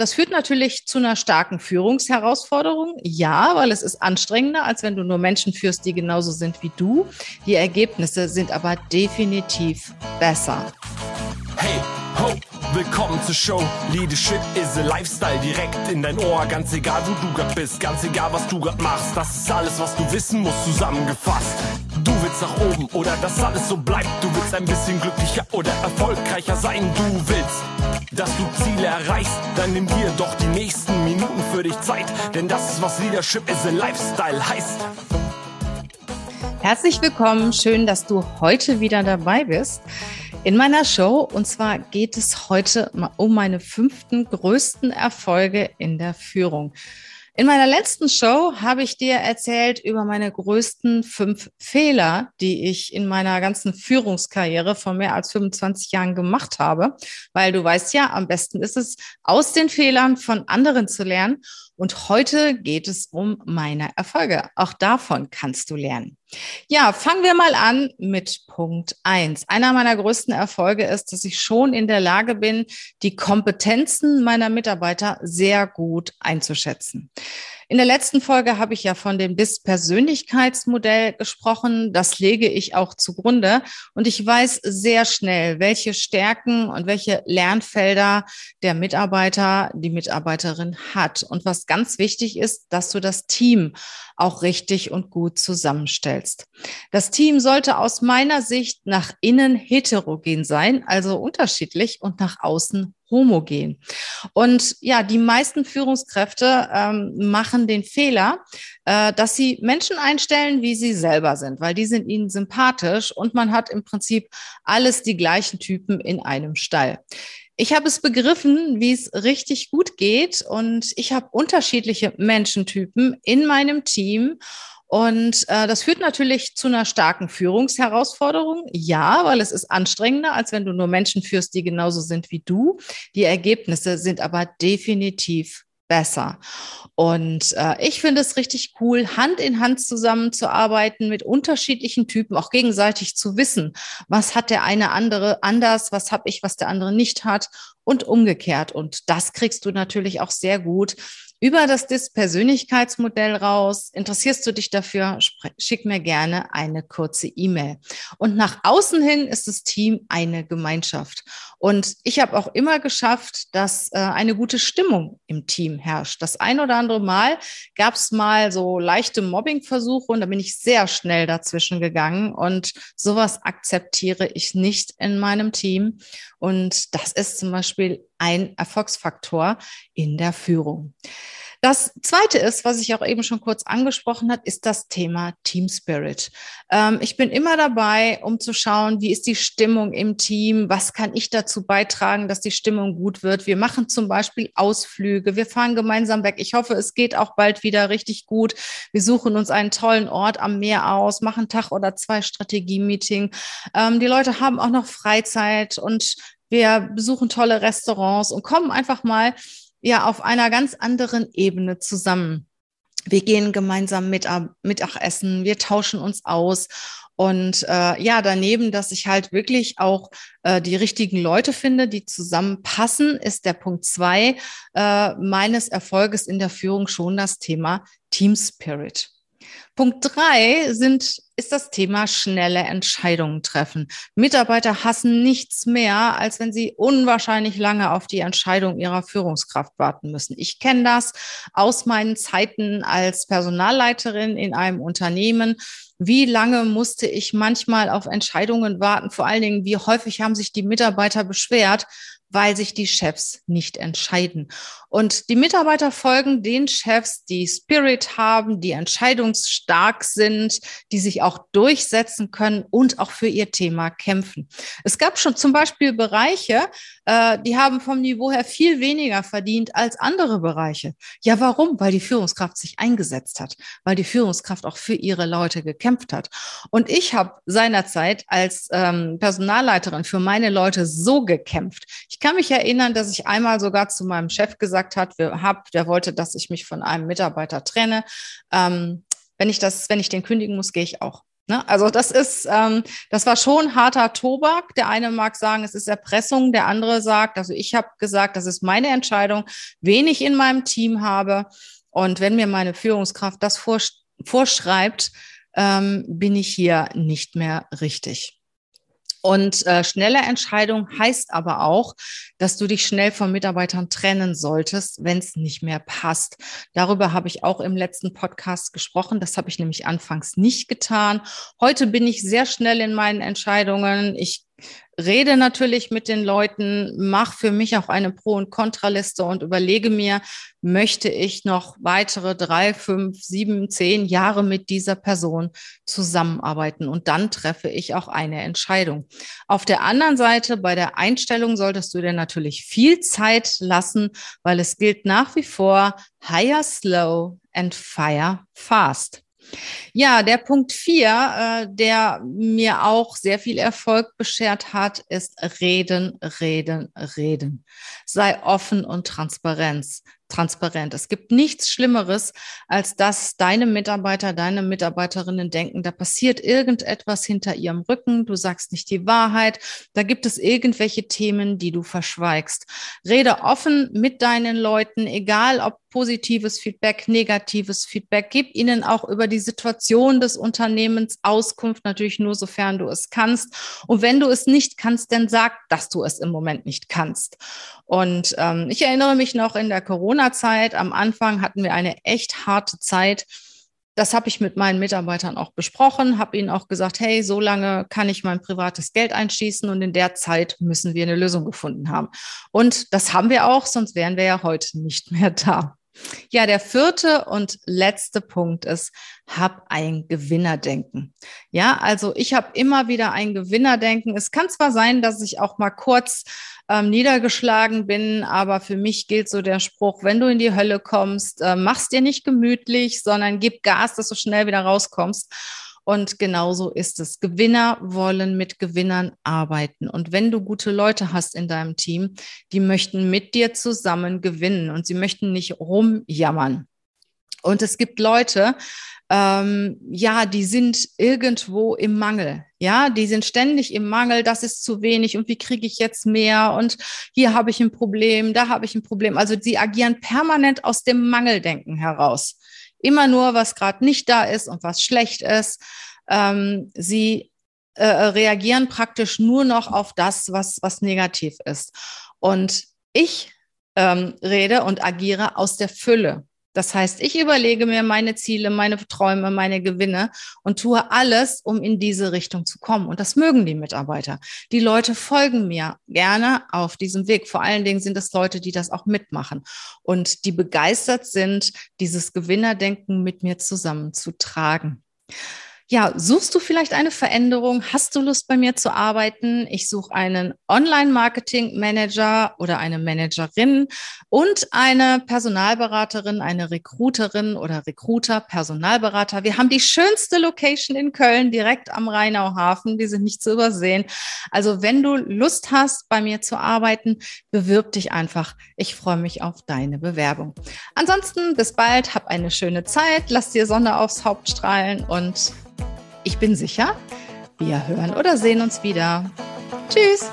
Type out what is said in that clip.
Das führt natürlich zu einer starken Führungsherausforderung. Ja, weil es ist anstrengender, als wenn du nur Menschen führst, die genauso sind wie du. Die Ergebnisse sind aber definitiv besser. Hey, ho, willkommen zur Show. Leadership is a Lifestyle direkt in dein Ohr. Ganz egal, wo du grad bist, ganz egal, was du grad machst. Das ist alles, was du wissen musst, zusammengefasst. Willst nach oben oder dass alles so bleibt. Du willst ein bisschen glücklicher oder erfolgreicher sein. Du willst dass du Ziele erreichst, dann nimm dir doch die nächsten Minuten für dich Zeit, denn das ist was Leadership is a Lifestyle heißt. Herzlich willkommen, schön, dass du heute wieder dabei bist in meiner Show. Und zwar geht es heute um meine fünften größten Erfolge in der Führung. In meiner letzten Show habe ich dir erzählt über meine größten fünf Fehler, die ich in meiner ganzen Führungskarriere von mehr als 25 Jahren gemacht habe. Weil du weißt ja, am besten ist es, aus den Fehlern von anderen zu lernen. Und heute geht es um meine Erfolge. Auch davon kannst du lernen. Ja, fangen wir mal an mit Punkt eins. Einer meiner größten Erfolge ist, dass ich schon in der Lage bin, die Kompetenzen meiner Mitarbeiter sehr gut einzuschätzen. In der letzten Folge habe ich ja von dem BIS-Persönlichkeitsmodell gesprochen. Das lege ich auch zugrunde. Und ich weiß sehr schnell, welche Stärken und welche Lernfelder der Mitarbeiter, die Mitarbeiterin hat. Und was ganz wichtig ist, dass du das Team auch richtig und gut zusammenstellst. Das Team sollte aus meiner Sicht nach innen heterogen sein, also unterschiedlich und nach außen homogen. Und ja, die meisten Führungskräfte ähm, machen den Fehler, äh, dass sie Menschen einstellen, wie sie selber sind, weil die sind ihnen sympathisch und man hat im Prinzip alles die gleichen Typen in einem Stall. Ich habe es begriffen, wie es richtig gut geht und ich habe unterschiedliche Menschentypen in meinem Team und äh, das führt natürlich zu einer starken Führungsherausforderung. Ja, weil es ist anstrengender, als wenn du nur Menschen führst, die genauso sind wie du. Die Ergebnisse sind aber definitiv besser. Und äh, ich finde es richtig cool, Hand in Hand zusammenzuarbeiten mit unterschiedlichen Typen, auch gegenseitig zu wissen, was hat der eine andere anders, was habe ich, was der andere nicht hat und umgekehrt. Und das kriegst du natürlich auch sehr gut über das DIS-Persönlichkeitsmodell raus. Interessierst du dich dafür? Schick mir gerne eine kurze E-Mail. Und nach außen hin ist das Team eine Gemeinschaft. Und ich habe auch immer geschafft, dass äh, eine gute Stimmung im Team herrscht. Das ein oder andere Mal gab es mal so leichte Mobbingversuche und da bin ich sehr schnell dazwischen gegangen. Und sowas akzeptiere ich nicht in meinem Team. Und das ist zum Beispiel ein Erfolgsfaktor in der Führung. Das zweite ist, was ich auch eben schon kurz angesprochen hat, ist das Thema Team Spirit. Ähm, ich bin immer dabei, um zu schauen, wie ist die Stimmung im Team? Was kann ich dazu beitragen, dass die Stimmung gut wird? Wir machen zum Beispiel Ausflüge. Wir fahren gemeinsam weg. Ich hoffe, es geht auch bald wieder richtig gut. Wir suchen uns einen tollen Ort am Meer aus, machen Tag oder zwei Strategie-Meeting. Ähm, die Leute haben auch noch Freizeit und wir besuchen tolle Restaurants und kommen einfach mal ja auf einer ganz anderen Ebene zusammen. Wir gehen gemeinsam mit, Mittagessen, wir tauschen uns aus. Und äh, ja, daneben, dass ich halt wirklich auch äh, die richtigen Leute finde, die zusammenpassen, ist der Punkt zwei äh, meines Erfolges in der Führung schon das Thema Team Spirit. Punkt drei sind, ist das Thema schnelle Entscheidungen treffen. Mitarbeiter hassen nichts mehr, als wenn sie unwahrscheinlich lange auf die Entscheidung ihrer Führungskraft warten müssen. Ich kenne das aus meinen Zeiten als Personalleiterin in einem Unternehmen. Wie lange musste ich manchmal auf Entscheidungen warten? Vor allen Dingen, wie häufig haben sich die Mitarbeiter beschwert, weil sich die Chefs nicht entscheiden. Und die Mitarbeiter folgen den Chefs, die Spirit haben, die entscheidungsstark sind, die sich auch durchsetzen können und auch für ihr Thema kämpfen. Es gab schon zum Beispiel Bereiche, äh, die haben vom Niveau her viel weniger verdient als andere Bereiche. Ja, warum? Weil die Führungskraft sich eingesetzt hat, weil die Führungskraft auch für ihre Leute gekämpft hat. Und ich habe seinerzeit als ähm, Personalleiterin für meine Leute so gekämpft. Ich kann mich erinnern, dass ich einmal sogar zu meinem Chef gesagt gesagt hat, wir hab, der wollte, dass ich mich von einem Mitarbeiter trenne. Ähm, wenn ich das, wenn ich den kündigen muss, gehe ich auch. Ne? Also das ist, ähm, das war schon harter Tobak. Der eine mag sagen, es ist Erpressung, der andere sagt, also ich habe gesagt, das ist meine Entscheidung, wen ich in meinem Team habe. Und wenn mir meine Führungskraft das vorschreibt, ähm, bin ich hier nicht mehr richtig. Und äh, schnelle Entscheidung heißt aber auch, dass du dich schnell von Mitarbeitern trennen solltest, wenn es nicht mehr passt. Darüber habe ich auch im letzten Podcast gesprochen. Das habe ich nämlich anfangs nicht getan. Heute bin ich sehr schnell in meinen Entscheidungen. Ich rede natürlich mit den Leuten, mache für mich auch eine Pro- und Kontraliste und überlege mir, möchte ich noch weitere drei, fünf, sieben, zehn Jahre mit dieser Person zusammenarbeiten? Und dann treffe ich auch eine Entscheidung. Auf der anderen Seite, bei der Einstellung solltest du dir natürlich viel Zeit lassen, weil es gilt nach wie vor, hire slow and fire fast. Ja, der Punkt vier, äh, der mir auch sehr viel Erfolg beschert hat, ist reden, reden, reden. Sei offen und Transparenz transparent. Es gibt nichts Schlimmeres, als dass deine Mitarbeiter, deine Mitarbeiterinnen denken, da passiert irgendetwas hinter ihrem Rücken, du sagst nicht die Wahrheit, da gibt es irgendwelche Themen, die du verschweigst. Rede offen mit deinen Leuten, egal ob positives Feedback, negatives Feedback. Gib ihnen auch über die Situation des Unternehmens Auskunft, natürlich nur sofern du es kannst. Und wenn du es nicht kannst, dann sag, dass du es im Moment nicht kannst. Und ähm, ich erinnere mich noch in der Corona-Zeit, am Anfang hatten wir eine echt harte Zeit. Das habe ich mit meinen Mitarbeitern auch besprochen, habe ihnen auch gesagt, hey, so lange kann ich mein privates Geld einschießen und in der Zeit müssen wir eine Lösung gefunden haben. Und das haben wir auch, sonst wären wir ja heute nicht mehr da. Ja, der vierte und letzte Punkt ist, hab ein Gewinnerdenken. Ja, also ich habe immer wieder ein Gewinnerdenken. Es kann zwar sein, dass ich auch mal kurz ähm, niedergeschlagen bin, aber für mich gilt so der Spruch, wenn du in die Hölle kommst, äh, mach's dir nicht gemütlich, sondern gib Gas, dass du schnell wieder rauskommst. Und genauso ist es. Gewinner wollen mit Gewinnern arbeiten. Und wenn du gute Leute hast in deinem Team, die möchten mit dir zusammen gewinnen und sie möchten nicht rumjammern. Und es gibt Leute, ähm, ja, die sind irgendwo im Mangel. Ja, die sind ständig im Mangel, das ist zu wenig und wie kriege ich jetzt mehr und hier habe ich ein Problem, da habe ich ein Problem. Also sie agieren permanent aus dem Mangeldenken heraus immer nur, was gerade nicht da ist und was schlecht ist. Ähm, sie äh, reagieren praktisch nur noch auf das, was, was negativ ist. Und ich ähm, rede und agiere aus der Fülle. Das heißt, ich überlege mir meine Ziele, meine Träume, meine Gewinne und tue alles, um in diese Richtung zu kommen. Und das mögen die Mitarbeiter. Die Leute folgen mir gerne auf diesem Weg. Vor allen Dingen sind es Leute, die das auch mitmachen und die begeistert sind, dieses Gewinnerdenken mit mir zusammenzutragen. Ja, suchst du vielleicht eine Veränderung? Hast du Lust, bei mir zu arbeiten? Ich suche einen Online-Marketing-Manager oder eine Managerin und eine Personalberaterin, eine Recruiterin oder Recruiter, Personalberater. Wir haben die schönste Location in Köln, direkt am Rheinauhafen. Die sind nicht zu übersehen. Also wenn du Lust hast, bei mir zu arbeiten, bewirb dich einfach. Ich freue mich auf deine Bewerbung. Ansonsten bis bald, hab eine schöne Zeit, lass dir Sonne aufs Haupt strahlen und ich bin sicher, wir hören oder sehen uns wieder. Tschüss!